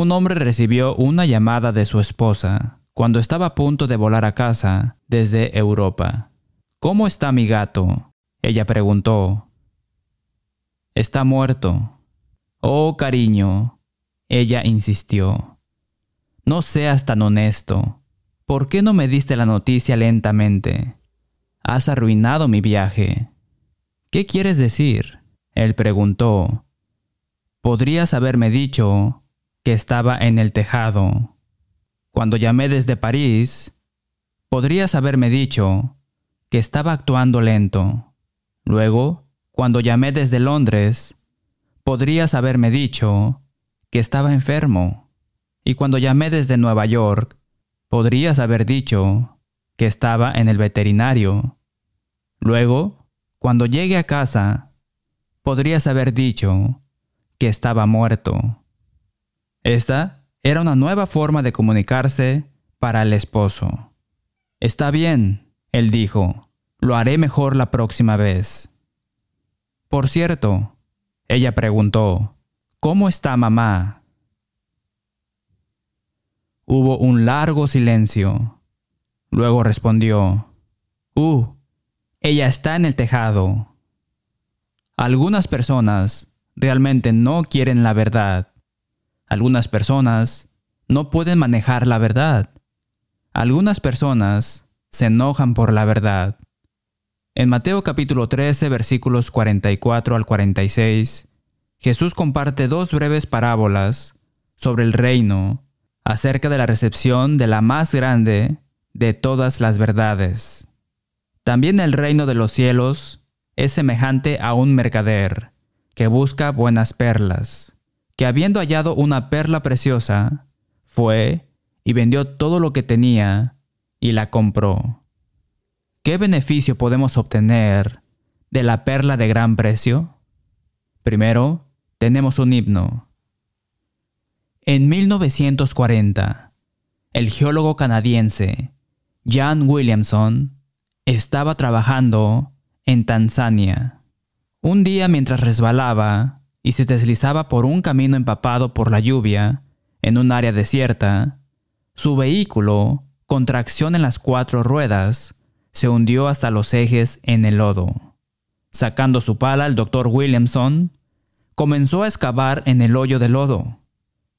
un hombre recibió una llamada de su esposa cuando estaba a punto de volar a casa desde Europa. ¿Cómo está mi gato? Ella preguntó. Está muerto. Oh, cariño. Ella insistió. No seas tan honesto. ¿Por qué no me diste la noticia lentamente? Has arruinado mi viaje. ¿Qué quieres decir? Él preguntó. Podrías haberme dicho estaba en el tejado. Cuando llamé desde París, podrías haberme dicho que estaba actuando lento. Luego, cuando llamé desde Londres, podrías haberme dicho que estaba enfermo. Y cuando llamé desde Nueva York, podrías haber dicho que estaba en el veterinario. Luego, cuando llegue a casa, podrías haber dicho que estaba muerto. Esta era una nueva forma de comunicarse para el esposo. Está bien, él dijo, lo haré mejor la próxima vez. Por cierto, ella preguntó, ¿Cómo está mamá? Hubo un largo silencio. Luego respondió, Uh, ella está en el tejado. Algunas personas realmente no quieren la verdad. Algunas personas no pueden manejar la verdad. Algunas personas se enojan por la verdad. En Mateo capítulo 13 versículos 44 al 46, Jesús comparte dos breves parábolas sobre el reino acerca de la recepción de la más grande de todas las verdades. También el reino de los cielos es semejante a un mercader que busca buenas perlas, que habiendo hallado una perla preciosa, fue y vendió todo lo que tenía y la compró. ¿Qué beneficio podemos obtener de la perla de gran precio? Primero, tenemos un himno. En 1940, el geólogo canadiense Jan Williamson estaba trabajando en Tanzania. Un día mientras resbalaba y se deslizaba por un camino empapado por la lluvia en un área desierta, su vehículo, con tracción en las cuatro ruedas, se hundió hasta los ejes en el lodo. Sacando su pala, el doctor Williamson comenzó a excavar en el hoyo de lodo.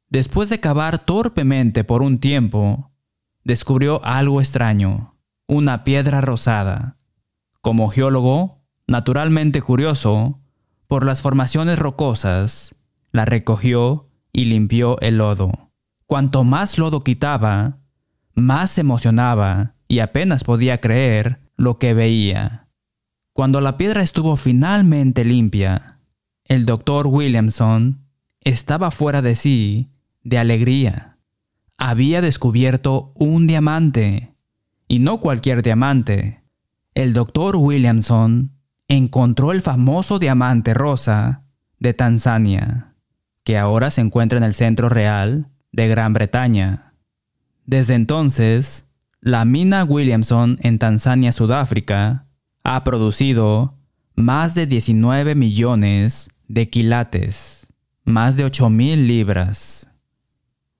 Después de cavar torpemente por un tiempo, descubrió algo extraño, una piedra rosada. Como geólogo, naturalmente curioso por las formaciones rocosas, la recogió y limpió el lodo. Cuanto más lodo quitaba, más emocionaba y apenas podía creer lo que veía. Cuando la piedra estuvo finalmente limpia, el doctor Williamson estaba fuera de sí de alegría. Había descubierto un diamante, y no cualquier diamante. El doctor Williamson encontró el famoso diamante rosa de Tanzania, que ahora se encuentra en el Centro Real de Gran Bretaña. Desde entonces, la mina Williamson en Tanzania, Sudáfrica, ha producido más de 19 millones de quilates, más de 8 mil libras.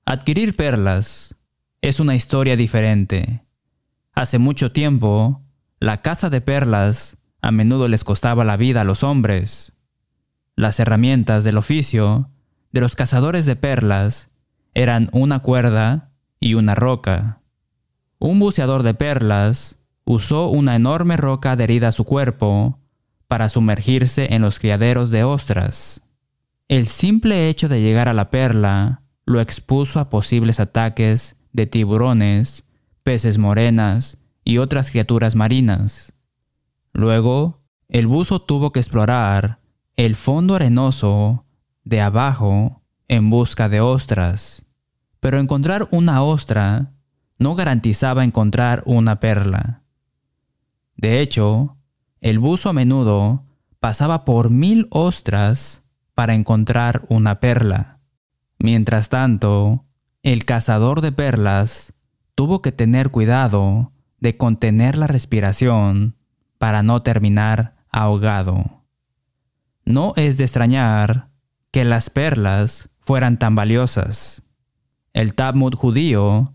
Adquirir perlas es una historia diferente. Hace mucho tiempo, la caza de perlas a menudo les costaba la vida a los hombres. Las herramientas del oficio de los cazadores de perlas eran una cuerda y una roca. Un buceador de perlas usó una enorme roca adherida a su cuerpo para sumergirse en los criaderos de ostras. El simple hecho de llegar a la perla lo expuso a posibles ataques de tiburones, peces morenas y otras criaturas marinas. Luego, el buzo tuvo que explorar el fondo arenoso de abajo en busca de ostras. Pero encontrar una ostra no garantizaba encontrar una perla. De hecho, el buzo a menudo pasaba por mil ostras para encontrar una perla. Mientras tanto, el cazador de perlas tuvo que tener cuidado de contener la respiración para no terminar ahogado. No es de extrañar que las perlas fueran tan valiosas. el Talmud judío,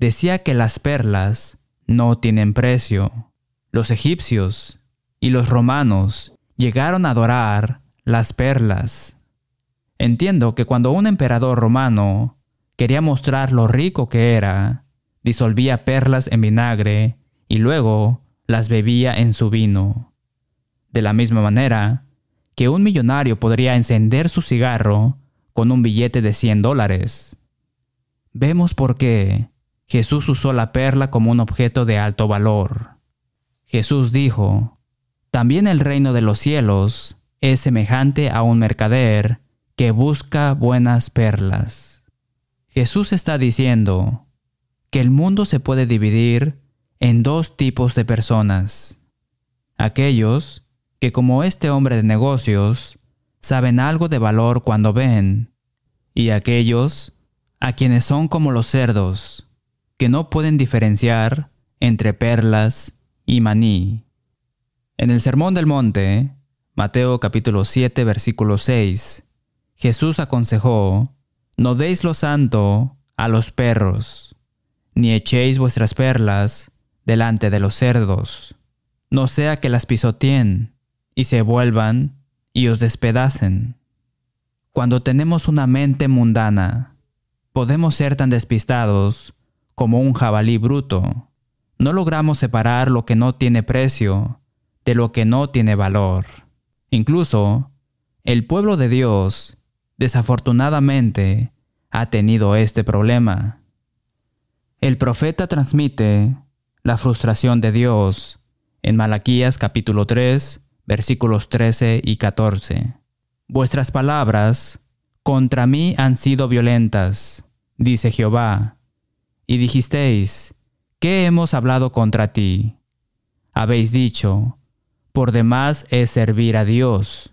decía que las perlas no tienen precio. Los egipcios y los romanos llegaron a adorar las perlas. Entiendo que cuando un emperador romano quería mostrar lo rico que era, disolvía perlas en vinagre y luego las bebía en su vino. De la misma manera que un millonario podría encender su cigarro con un billete de 100 dólares. Vemos por qué Jesús usó la perla como un objeto de alto valor. Jesús dijo, también el reino de los cielos es semejante a un mercader que busca buenas perlas. Jesús está diciendo que el mundo se puede dividir en dos tipos de personas. Aquellos que como este hombre de negocios saben algo de valor cuando ven, y aquellos a quienes son como los cerdos, que no pueden diferenciar entre perlas y maní. En el Sermón del Monte, Mateo capítulo 7 versículo 6, Jesús aconsejó, No deis lo santo a los perros, ni echéis vuestras perlas delante de los cerdos, no sea que las pisoteen y se vuelvan y os despedacen. Cuando tenemos una mente mundana, podemos ser tan despistados como un jabalí bruto. No logramos separar lo que no tiene precio de lo que no tiene valor. Incluso, el pueblo de Dios, desafortunadamente, ha tenido este problema. El profeta transmite la frustración de Dios en Malaquías capítulo 3, versículos 13 y 14. Vuestras palabras contra mí han sido violentas, dice Jehová, y dijisteis, ¿qué hemos hablado contra ti? Habéis dicho, por demás es servir a Dios.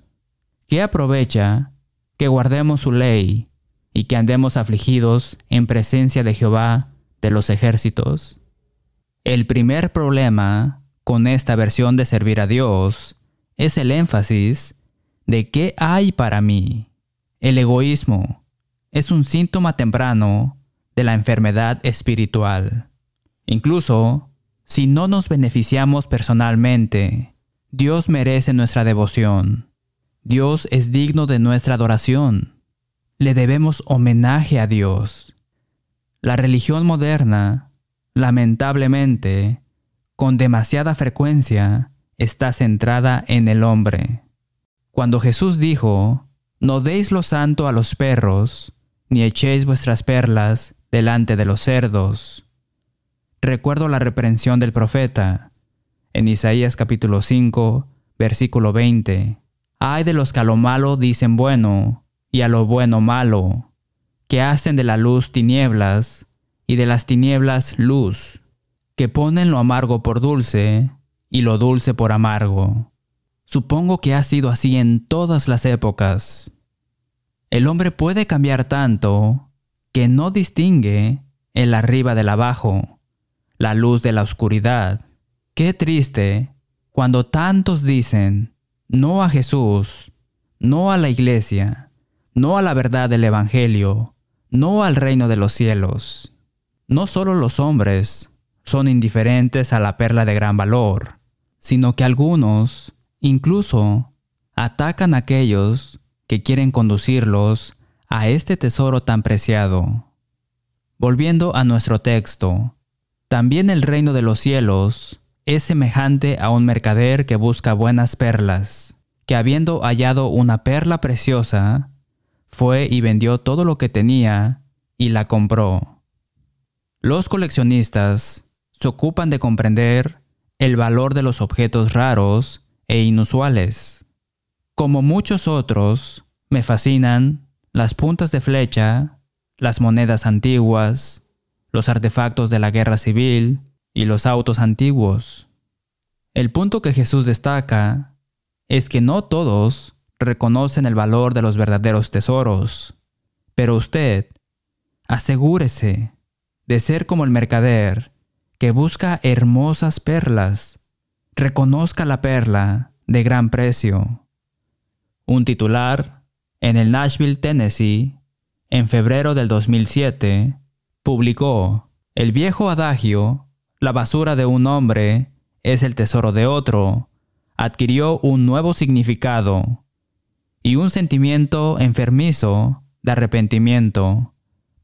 ¿Qué aprovecha que guardemos su ley y que andemos afligidos en presencia de Jehová de los ejércitos? El primer problema con esta versión de servir a Dios es el énfasis de qué hay para mí. El egoísmo es un síntoma temprano de la enfermedad espiritual. Incluso si no nos beneficiamos personalmente, Dios merece nuestra devoción. Dios es digno de nuestra adoración. Le debemos homenaje a Dios. La religión moderna, lamentablemente, con demasiada frecuencia, está centrada en el hombre. Cuando Jesús dijo, No deis lo santo a los perros, ni echéis vuestras perlas delante de los cerdos. Recuerdo la reprensión del profeta en Isaías capítulo 5, versículo 20. Ay de los que a lo malo dicen bueno y a lo bueno malo, que hacen de la luz tinieblas y de las tinieblas luz, que ponen lo amargo por dulce y lo dulce por amargo. Supongo que ha sido así en todas las épocas. El hombre puede cambiar tanto que no distingue el arriba del abajo, la luz de la oscuridad. Qué triste cuando tantos dicen no a Jesús, no a la iglesia, no a la verdad del Evangelio, no al reino de los cielos. No solo los hombres son indiferentes a la perla de gran valor, sino que algunos incluso atacan a aquellos que quieren conducirlos a este tesoro tan preciado. Volviendo a nuestro texto, también el reino de los cielos es semejante a un mercader que busca buenas perlas, que habiendo hallado una perla preciosa, fue y vendió todo lo que tenía y la compró. Los coleccionistas se ocupan de comprender el valor de los objetos raros e inusuales. Como muchos otros, me fascinan las puntas de flecha, las monedas antiguas, los artefactos de la guerra civil y los autos antiguos. El punto que Jesús destaca es que no todos reconocen el valor de los verdaderos tesoros, pero usted asegúrese de ser como el mercader que busca hermosas perlas. Reconozca la perla de gran precio. Un titular en el Nashville, Tennessee, en febrero del 2007, publicó el viejo adagio, la basura de un hombre es el tesoro de otro, adquirió un nuevo significado y un sentimiento enfermizo de arrepentimiento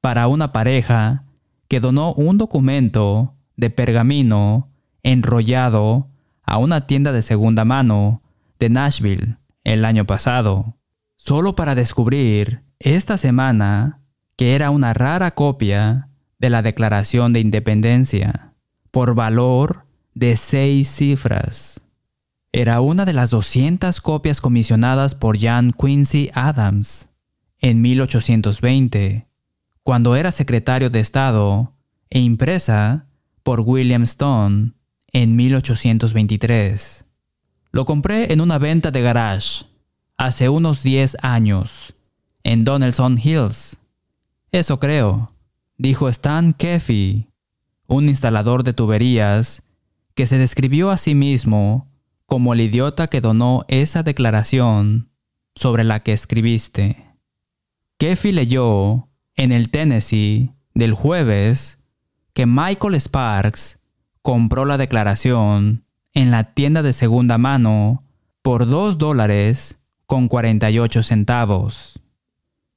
para una pareja que donó un documento de pergamino enrollado a una tienda de segunda mano de Nashville el año pasado, solo para descubrir esta semana que era una rara copia de la Declaración de Independencia, por valor de seis cifras. Era una de las 200 copias comisionadas por John Quincy Adams en 1820, cuando era secretario de Estado, e impresa por William Stone en 1823. Lo compré en una venta de garage hace unos 10 años, en Donaldson Hills. Eso creo, dijo Stan Keffy, un instalador de tuberías que se describió a sí mismo como el idiota que donó esa declaración sobre la que escribiste. Keffy leyó en el Tennessee del jueves que Michael Sparks compró la declaración en la tienda de segunda mano por 2 dólares con 48 centavos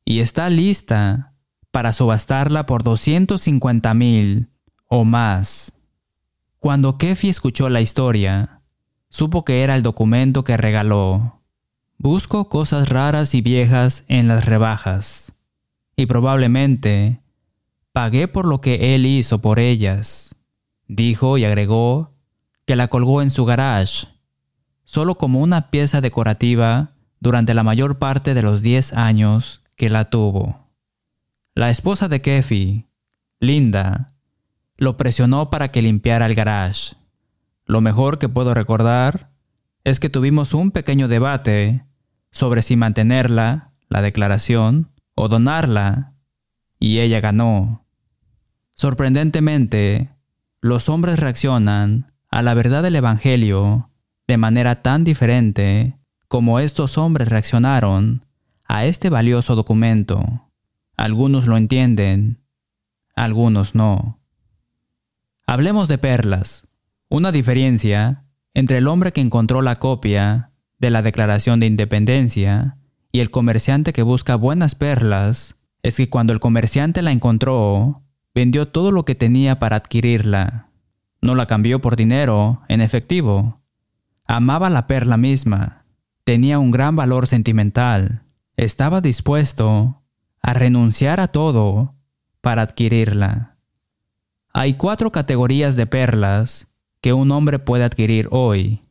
y está lista para subastarla por 250 mil o más. Cuando Kefi escuchó la historia, supo que era el documento que regaló. Busco cosas raras y viejas en las rebajas, y probablemente pagué por lo que él hizo por ellas. Dijo y agregó que la colgó en su garage, solo como una pieza decorativa durante la mayor parte de los 10 años que la tuvo. La esposa de Kefi, Linda, lo presionó para que limpiara el garage. Lo mejor que puedo recordar es que tuvimos un pequeño debate sobre si mantenerla, la declaración, o donarla, y ella ganó. Sorprendentemente, los hombres reaccionan a la verdad del Evangelio de manera tan diferente como estos hombres reaccionaron a este valioso documento. Algunos lo entienden, algunos no. Hablemos de perlas. Una diferencia entre el hombre que encontró la copia de la Declaración de Independencia y el comerciante que busca buenas perlas es que cuando el comerciante la encontró, vendió todo lo que tenía para adquirirla. No la cambió por dinero, en efectivo. Amaba la perla misma tenía un gran valor sentimental. Estaba dispuesto a renunciar a todo para adquirirla. Hay cuatro categorías de perlas que un hombre puede adquirir hoy.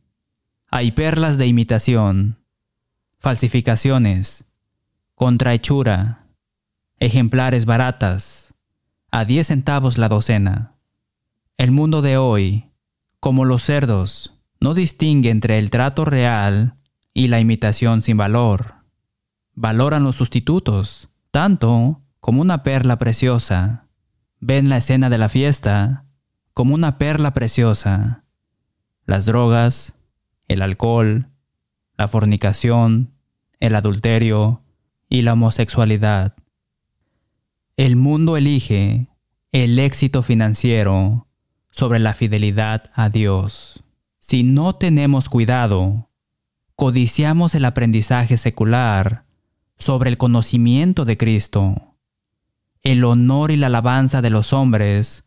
Hay perlas de imitación, falsificaciones, contrahechura, ejemplares baratas, a 10 centavos la docena. El mundo de hoy, como los cerdos, no distingue entre el trato real y la imitación sin valor. Valoran los sustitutos, tanto como una perla preciosa. Ven la escena de la fiesta como una perla preciosa. Las drogas, el alcohol, la fornicación, el adulterio y la homosexualidad. El mundo elige el éxito financiero sobre la fidelidad a Dios. Si no tenemos cuidado, codiciamos el aprendizaje secular sobre el conocimiento de Cristo, el honor y la alabanza de los hombres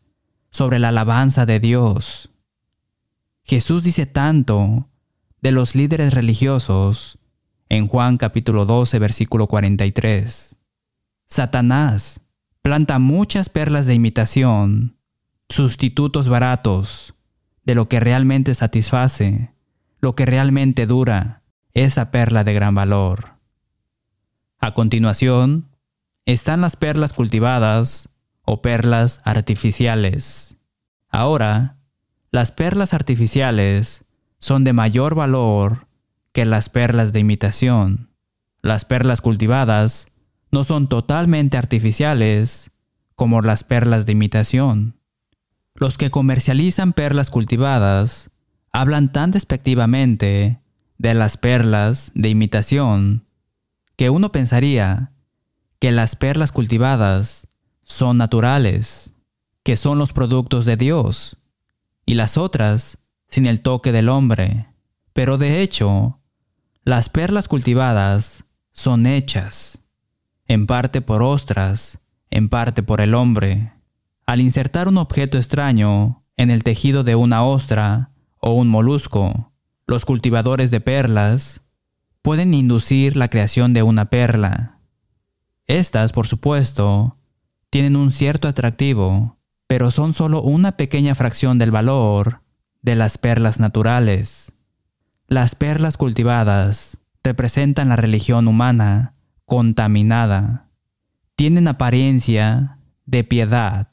sobre la alabanza de Dios. Jesús dice tanto de los líderes religiosos en Juan capítulo 12 versículo 43. Satanás planta muchas perlas de imitación, sustitutos baratos de lo que realmente satisface, lo que realmente dura, esa perla de gran valor. A continuación, están las perlas cultivadas o perlas artificiales. Ahora, las perlas artificiales son de mayor valor que las perlas de imitación. Las perlas cultivadas no son totalmente artificiales como las perlas de imitación. Los que comercializan perlas cultivadas hablan tan despectivamente de las perlas de imitación, que uno pensaría que las perlas cultivadas son naturales. que son los productos de Dios, y las otras sin el toque del hombre. Pero de hecho, las perlas cultivadas son hechas, en parte por ostras, en parte por el hombre. Al insertar un objeto extraño en el tejido de una ostra o un molusco, los cultivadores de perlas pueden inducir la creación de una perla. Estas, por supuesto, tienen un cierto atractivo, pero son solo una pequeña fracción del valor de las perlas naturales. Las perlas cultivadas representan la religión humana contaminada. Tienen apariencia de piedad,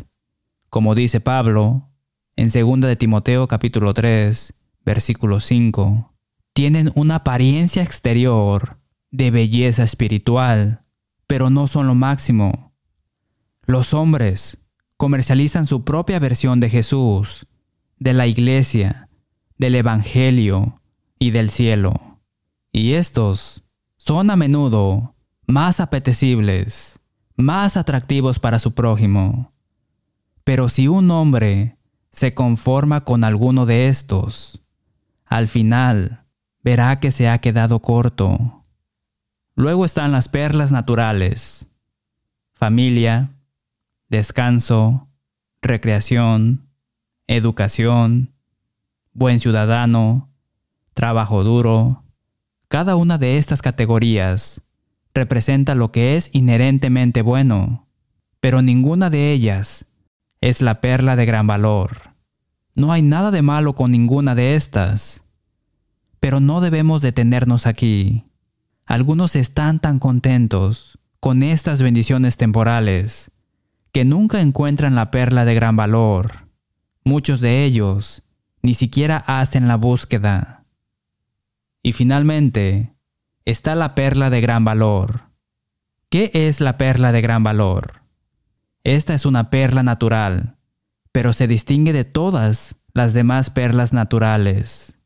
como dice Pablo en 2 de Timoteo capítulo 3, versículo 5. Tienen una apariencia exterior de belleza espiritual, pero no son lo máximo. Los hombres comercializan su propia versión de Jesús, de la iglesia, del Evangelio y del cielo. Y estos son a menudo más apetecibles, más atractivos para su prójimo. Pero si un hombre se conforma con alguno de estos, al final verá que se ha quedado corto. Luego están las perlas naturales, familia, descanso, recreación, educación, buen ciudadano, trabajo duro. Cada una de estas categorías representa lo que es inherentemente bueno, pero ninguna de ellas es la perla de gran valor. No hay nada de malo con ninguna de estas, pero no debemos detenernos aquí. Algunos están tan contentos con estas bendiciones temporales que nunca encuentran la perla de gran valor. Muchos de ellos ni siquiera hacen la búsqueda. Y finalmente, está la perla de gran valor. ¿Qué es la perla de gran valor? Esta es una perla natural, pero se distingue de todas las demás perlas naturales.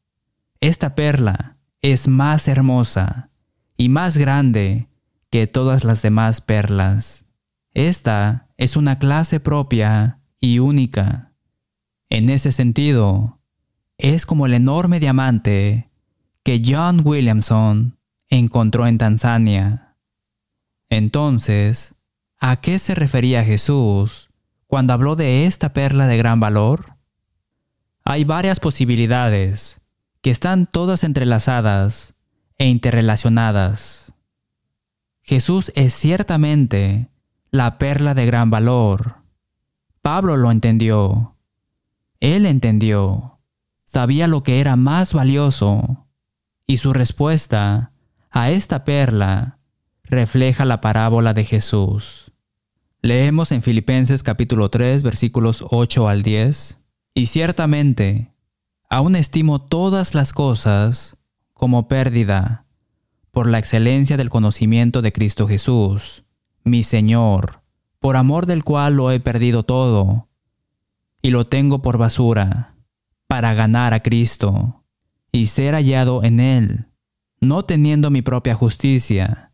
Esta perla es más hermosa y más grande que todas las demás perlas. Esta es una clase propia y única. En ese sentido, es como el enorme diamante que John Williamson encontró en Tanzania. Entonces, ¿a qué se refería Jesús cuando habló de esta perla de gran valor? Hay varias posibilidades que están todas entrelazadas e interrelacionadas. Jesús es ciertamente la perla de gran valor. Pablo lo entendió. Él entendió. Sabía lo que era más valioso. Y su respuesta a esta perla refleja la parábola de Jesús. Leemos en Filipenses capítulo 3 versículos 8 al 10. Y ciertamente, aún estimo todas las cosas como pérdida por la excelencia del conocimiento de Cristo Jesús mi Señor, por amor del cual lo he perdido todo, y lo tengo por basura, para ganar a Cristo, y ser hallado en Él, no teniendo mi propia justicia,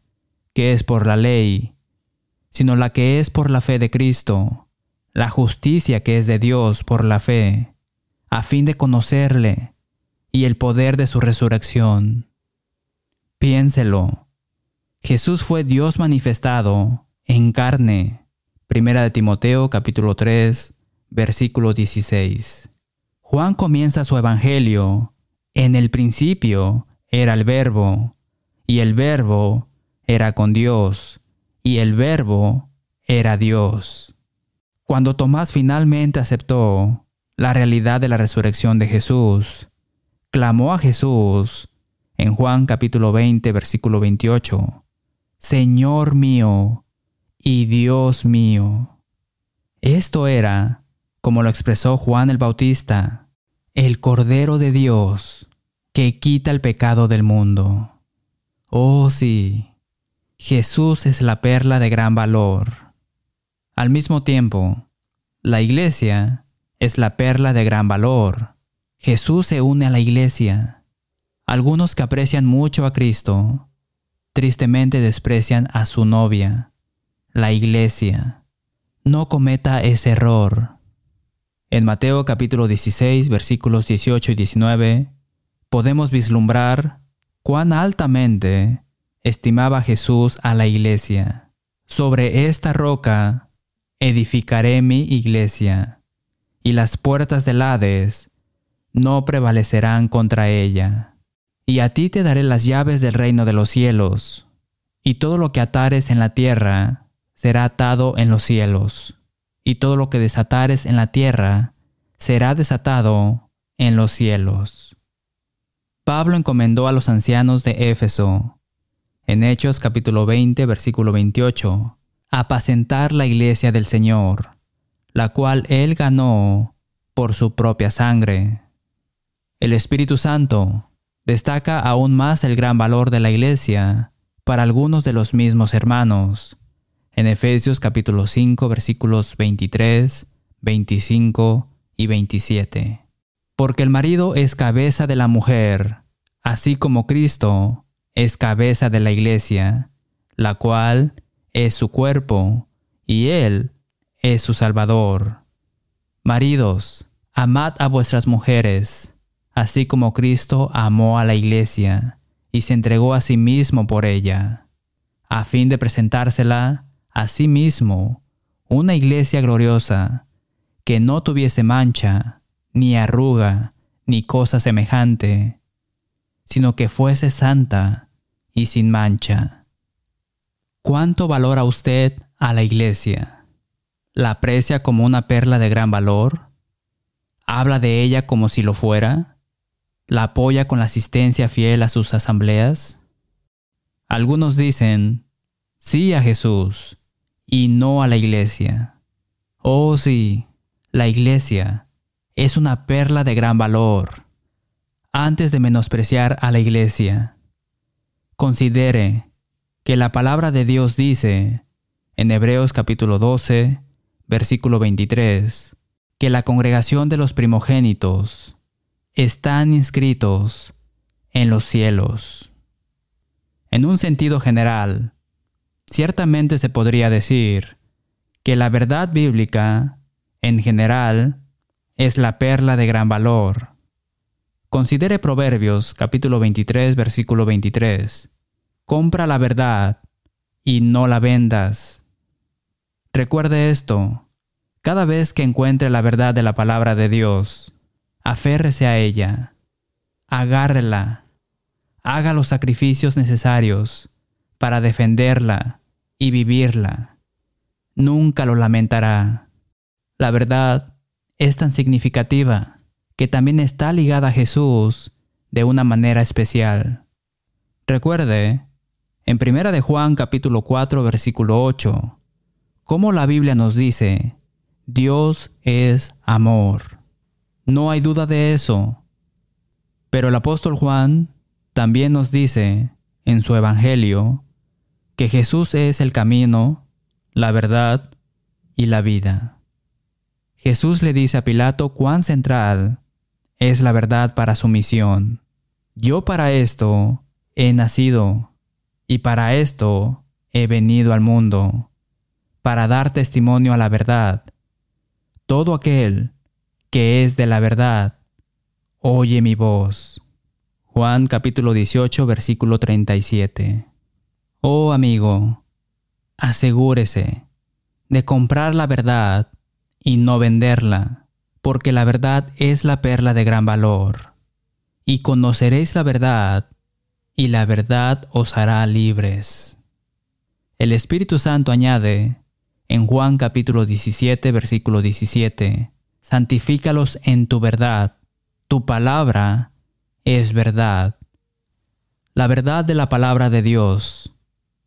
que es por la ley, sino la que es por la fe de Cristo, la justicia que es de Dios por la fe, a fin de conocerle y el poder de su resurrección. Piénselo Jesús fue Dios manifestado en carne. Primera de Timoteo capítulo 3, versículo 16. Juan comienza su evangelio. En el principio era el verbo, y el verbo era con Dios, y el verbo era Dios. Cuando Tomás finalmente aceptó la realidad de la resurrección de Jesús, clamó a Jesús en Juan capítulo 20, versículo 28. Señor mío y Dios mío. Esto era, como lo expresó Juan el Bautista, el Cordero de Dios que quita el pecado del mundo. Oh sí, Jesús es la perla de gran valor. Al mismo tiempo, la iglesia es la perla de gran valor. Jesús se une a la iglesia. Algunos que aprecian mucho a Cristo tristemente desprecian a su novia, la iglesia. No cometa ese error. En Mateo capítulo 16 versículos 18 y 19 podemos vislumbrar cuán altamente estimaba Jesús a la iglesia. Sobre esta roca edificaré mi iglesia, y las puertas del Hades no prevalecerán contra ella. Y a ti te daré las llaves del reino de los cielos, y todo lo que atares en la tierra será atado en los cielos, y todo lo que desatares en la tierra será desatado en los cielos. Pablo encomendó a los ancianos de Éfeso, en Hechos capítulo 20, versículo 28, apacentar la iglesia del Señor, la cual él ganó por su propia sangre. El Espíritu Santo destaca aún más el gran valor de la iglesia para algunos de los mismos hermanos, en Efesios capítulo 5 versículos 23, 25 y 27. Porque el marido es cabeza de la mujer, así como Cristo es cabeza de la iglesia, la cual es su cuerpo, y Él es su Salvador. Maridos, amad a vuestras mujeres, así como Cristo amó a la iglesia, y se entregó a sí mismo por ella, a fin de presentársela a sí mismo una iglesia gloriosa, que no tuviese mancha, ni arruga, ni cosa semejante, sino que fuese santa y sin mancha. ¿Cuánto valora usted a la iglesia? ¿La aprecia como una perla de gran valor? ¿Habla de ella como si lo fuera? ¿La apoya con la asistencia fiel a sus asambleas? Algunos dicen, sí a Jesús, y no a la iglesia. Oh sí, la iglesia es una perla de gran valor. Antes de menospreciar a la iglesia, considere que la palabra de Dios dice en Hebreos capítulo 12, versículo 23, que la congregación de los primogénitos están inscritos en los cielos. En un sentido general, Ciertamente se podría decir que la verdad bíblica, en general, es la perla de gran valor. Considere Proverbios capítulo 23 versículo 23. Compra la verdad y no la vendas. Recuerde esto. Cada vez que encuentre la verdad de la palabra de Dios, aférrese a ella, agárrela, haga los sacrificios necesarios para defenderla y vivirla. Nunca lo lamentará. La verdad es tan significativa que también está ligada a Jesús de una manera especial. Recuerde, en 1 de Juan capítulo 4 versículo 8, cómo la Biblia nos dice, Dios es amor. No hay duda de eso. Pero el apóstol Juan también nos dice en su Evangelio que Jesús es el camino, la verdad y la vida. Jesús le dice a Pilato cuán central es la verdad para su misión. Yo para esto he nacido y para esto he venido al mundo, para dar testimonio a la verdad. Todo aquel que es de la verdad, oye mi voz. Juan capítulo 18 versículo 37. Oh amigo, asegúrese de comprar la verdad y no venderla, porque la verdad es la perla de gran valor. Y conoceréis la verdad, y la verdad os hará libres. El Espíritu Santo añade en Juan capítulo 17, versículo 17, Santifícalos en tu verdad, tu palabra es verdad. La verdad de la palabra de Dios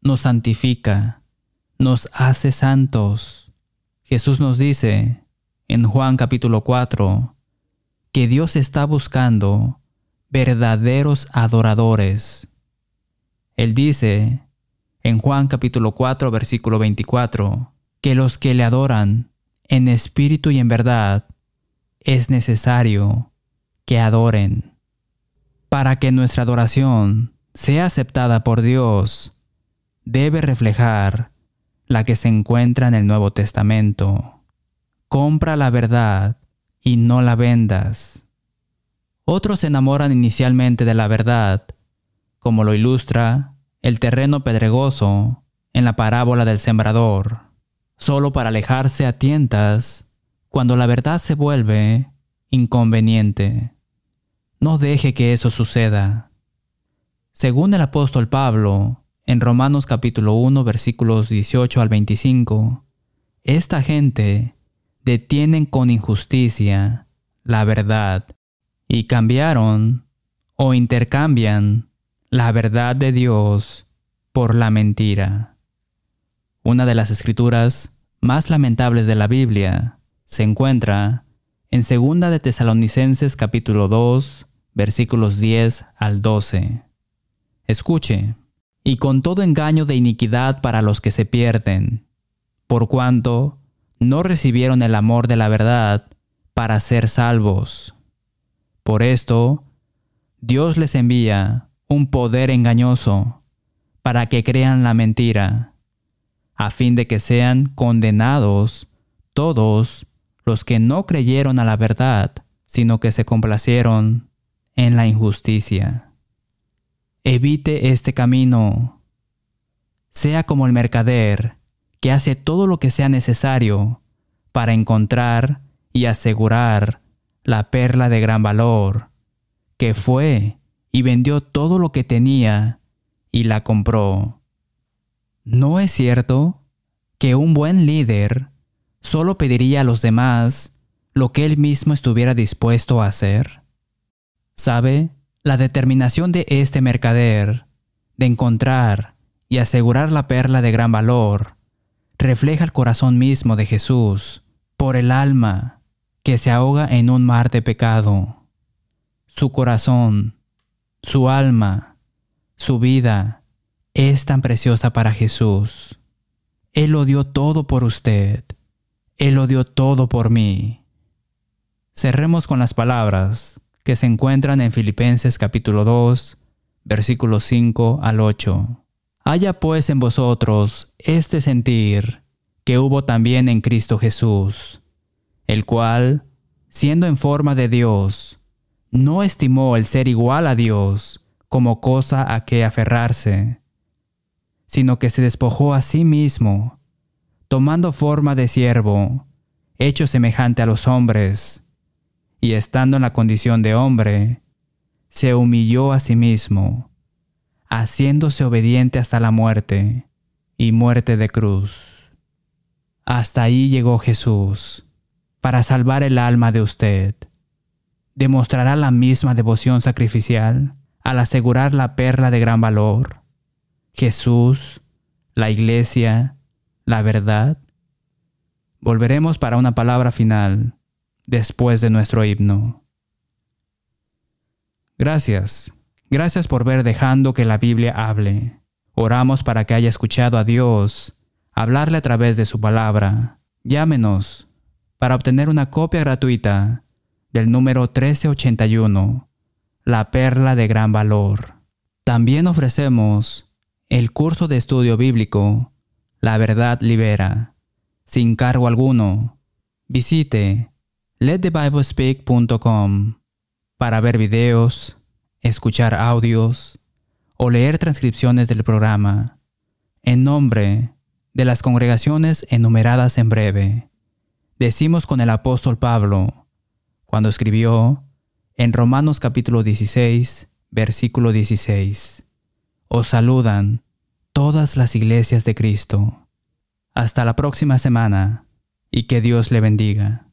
nos santifica, nos hace santos. Jesús nos dice en Juan capítulo 4 que Dios está buscando verdaderos adoradores. Él dice en Juan capítulo 4 versículo 24 que los que le adoran en espíritu y en verdad es necesario que adoren. Para que nuestra adoración sea aceptada por Dios, debe reflejar la que se encuentra en el Nuevo Testamento. Compra la verdad y no la vendas. Otros se enamoran inicialmente de la verdad, como lo ilustra el terreno pedregoso en la parábola del sembrador, solo para alejarse a tientas cuando la verdad se vuelve inconveniente. No deje que eso suceda. Según el apóstol Pablo, en Romanos capítulo 1 versículos 18 al 25, esta gente detienen con injusticia la verdad y cambiaron o intercambian la verdad de Dios por la mentira. Una de las escrituras más lamentables de la Biblia se encuentra en 2 de Tesalonicenses capítulo 2 versículos 10 al 12. Escuche, y con todo engaño de iniquidad para los que se pierden, por cuanto no recibieron el amor de la verdad para ser salvos. Por esto, Dios les envía un poder engañoso para que crean la mentira, a fin de que sean condenados todos los que no creyeron a la verdad, sino que se complacieron en la injusticia. Evite este camino. Sea como el mercader que hace todo lo que sea necesario para encontrar y asegurar la perla de gran valor, que fue y vendió todo lo que tenía y la compró. ¿No es cierto que un buen líder solo pediría a los demás lo que él mismo estuviera dispuesto a hacer? ¿Sabe? La determinación de este mercader de encontrar y asegurar la perla de gran valor refleja el corazón mismo de Jesús por el alma que se ahoga en un mar de pecado. Su corazón, su alma, su vida es tan preciosa para Jesús. Él lo dio todo por usted. Él lo dio todo por mí. Cerremos con las palabras que se encuentran en Filipenses capítulo 2, versículos 5 al 8. Haya pues en vosotros este sentir que hubo también en Cristo Jesús, el cual, siendo en forma de Dios, no estimó el ser igual a Dios como cosa a que aferrarse, sino que se despojó a sí mismo, tomando forma de siervo, hecho semejante a los hombres, y estando en la condición de hombre, se humilló a sí mismo, haciéndose obediente hasta la muerte y muerte de cruz. Hasta ahí llegó Jesús, para salvar el alma de usted. ¿Demostrará la misma devoción sacrificial al asegurar la perla de gran valor? Jesús, la iglesia, la verdad. Volveremos para una palabra final después de nuestro himno. Gracias, gracias por ver dejando que la Biblia hable. Oramos para que haya escuchado a Dios, hablarle a través de su palabra. Llámenos para obtener una copia gratuita del número 1381, La Perla de Gran Valor. También ofrecemos el curso de estudio bíblico, La Verdad Libera, sin cargo alguno. Visite letthebiblespeak.com para ver videos, escuchar audios o leer transcripciones del programa en nombre de las congregaciones enumeradas en breve. Decimos con el apóstol Pablo cuando escribió en Romanos capítulo 16, versículo 16. Os saludan todas las iglesias de Cristo. Hasta la próxima semana y que Dios le bendiga.